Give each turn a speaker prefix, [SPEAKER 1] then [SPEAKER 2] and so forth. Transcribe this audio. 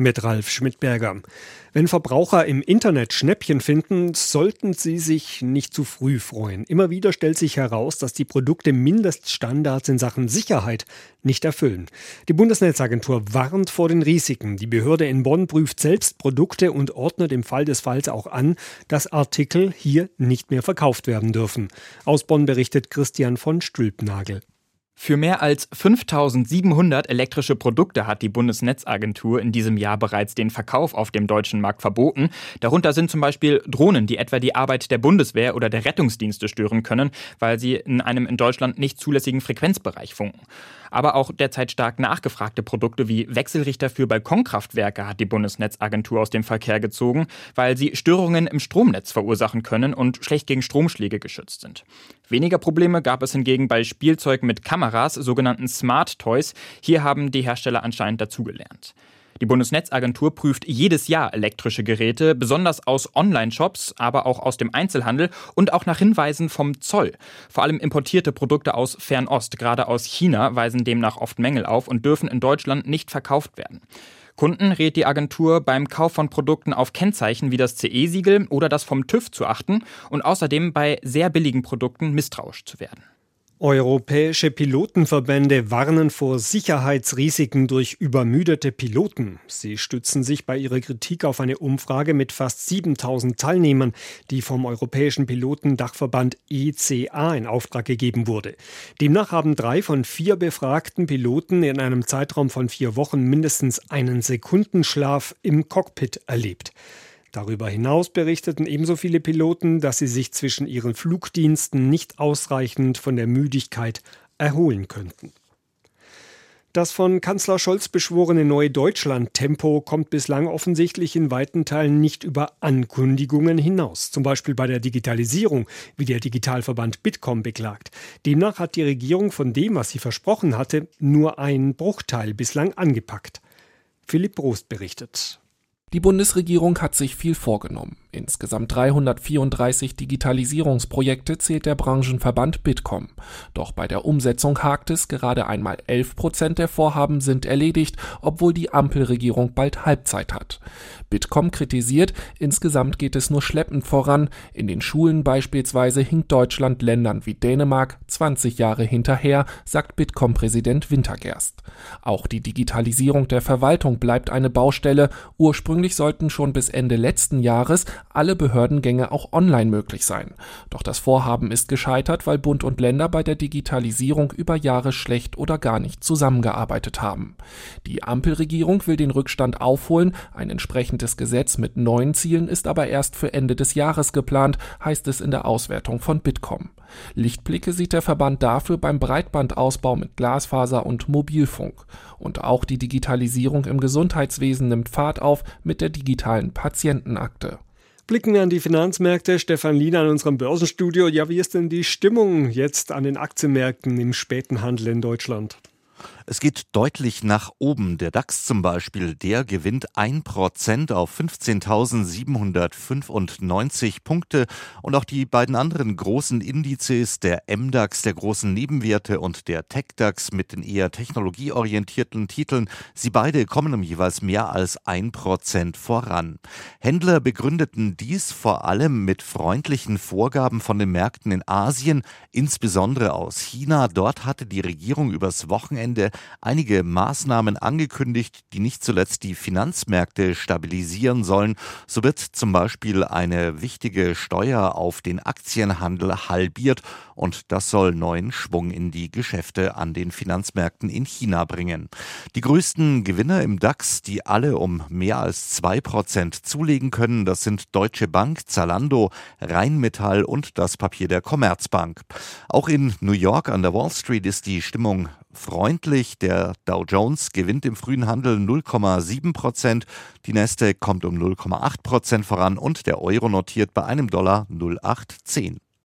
[SPEAKER 1] Mit Ralf Schmidberger. Wenn Verbraucher im Internet Schnäppchen finden, sollten sie sich nicht zu früh freuen. Immer wieder stellt sich heraus, dass die Produkte Mindeststandards in Sachen Sicherheit nicht erfüllen. Die Bundesnetzagentur warnt vor den Risiken. Die Behörde in Bonn prüft selbst Produkte und ordnet im Fall des Falls auch an, dass Artikel hier nicht mehr verkauft werden dürfen. Aus Bonn berichtet Christian von Stülpnagel.
[SPEAKER 2] Für mehr als 5700 elektrische Produkte hat die Bundesnetzagentur in diesem Jahr bereits den Verkauf auf dem deutschen Markt verboten. Darunter sind zum Beispiel Drohnen, die etwa die Arbeit der Bundeswehr oder der Rettungsdienste stören können, weil sie in einem in Deutschland nicht zulässigen Frequenzbereich funken. Aber auch derzeit stark nachgefragte Produkte wie Wechselrichter für Balkonkraftwerke hat die Bundesnetzagentur aus dem Verkehr gezogen, weil sie Störungen im Stromnetz verursachen können und schlecht gegen Stromschläge geschützt sind. Weniger Probleme gab es hingegen bei Spielzeug mit Kameras, sogenannten Smart Toys. Hier haben die Hersteller anscheinend dazugelernt. Die Bundesnetzagentur prüft jedes Jahr elektrische Geräte, besonders aus Online-Shops, aber auch aus dem Einzelhandel und auch nach Hinweisen vom Zoll. Vor allem importierte Produkte aus Fernost, gerade aus China, weisen demnach oft Mängel auf und dürfen in Deutschland nicht verkauft werden. Kunden rät die Agentur beim Kauf von Produkten auf Kennzeichen wie das CE-Siegel oder das vom TÜV zu achten und außerdem bei sehr billigen Produkten misstrauisch zu werden.
[SPEAKER 1] Europäische Pilotenverbände warnen vor Sicherheitsrisiken durch übermüdete Piloten. Sie stützen sich bei ihrer Kritik auf eine Umfrage mit fast 7000 Teilnehmern, die vom Europäischen Pilotendachverband ECA in Auftrag gegeben wurde. Demnach haben drei von vier befragten Piloten in einem Zeitraum von vier Wochen mindestens einen Sekundenschlaf im Cockpit erlebt. Darüber hinaus berichteten ebenso viele Piloten, dass sie sich zwischen ihren Flugdiensten nicht ausreichend von der Müdigkeit erholen könnten. Das von Kanzler Scholz beschworene neue Deutschland-Tempo kommt bislang offensichtlich in weiten Teilen nicht über Ankündigungen hinaus. Zum Beispiel bei der Digitalisierung, wie der Digitalverband Bitkom beklagt. Demnach hat die Regierung von dem, was sie versprochen hatte, nur einen Bruchteil bislang angepackt. Philipp Brost berichtet.
[SPEAKER 3] Die Bundesregierung hat sich viel vorgenommen. Insgesamt 334 Digitalisierungsprojekte zählt der Branchenverband Bitkom. Doch bei der Umsetzung hakt es, gerade einmal 11 Prozent der Vorhaben sind erledigt, obwohl die Ampelregierung bald Halbzeit hat. Bitkom kritisiert, insgesamt geht es nur schleppend voran. In den Schulen beispielsweise hinkt Deutschland Ländern wie Dänemark 20 Jahre hinterher, sagt Bitkom-Präsident Wintergerst. Auch die Digitalisierung der Verwaltung bleibt eine Baustelle. Ursprünglich sollten schon bis Ende letzten Jahres alle Behördengänge auch online möglich sein. Doch das Vorhaben ist gescheitert, weil Bund und Länder bei der Digitalisierung über Jahre schlecht oder gar nicht zusammengearbeitet haben. Die Ampelregierung will den Rückstand aufholen, ein entsprechendes Gesetz mit neuen Zielen ist aber erst für Ende des Jahres geplant, heißt es in der Auswertung von Bitkom. Lichtblicke sieht der Verband dafür beim Breitbandausbau mit Glasfaser und Mobilfunk. Und auch die Digitalisierung im Gesundheitswesen nimmt Fahrt auf mit der digitalen Patientenakte.
[SPEAKER 1] Blicken an die Finanzmärkte. Stefan Liener in unserem Börsenstudio. Ja, wie ist denn die Stimmung jetzt an den Aktienmärkten im späten Handel in Deutschland?
[SPEAKER 4] Es geht deutlich nach oben. Der DAX zum Beispiel, der gewinnt 1% auf 15.795 Punkte. Und auch die beiden anderen großen Indizes, der MDAX der großen Nebenwerte und der TechDAX mit den eher technologieorientierten Titeln, sie beide kommen um jeweils mehr als 1% voran. Händler begründeten dies vor allem mit freundlichen Vorgaben von den Märkten in Asien, insbesondere aus China. Dort hatte die Regierung übers Wochenende einige Maßnahmen angekündigt, die nicht zuletzt die Finanzmärkte stabilisieren sollen. So wird zum Beispiel eine wichtige Steuer auf den Aktienhandel halbiert und das soll neuen Schwung in die Geschäfte an den Finanzmärkten in China bringen. Die größten Gewinner im DAX, die alle um mehr als zwei Prozent zulegen können, das sind Deutsche Bank, Zalando, Rheinmetall und das Papier der Commerzbank. Auch in New York an der Wall Street ist die Stimmung freundlich. Der Dow Jones gewinnt im frühen Handel 0,7 Prozent. Die Nasdaq kommt um 0,8 Prozent voran und der Euro notiert bei einem Dollar 0,810.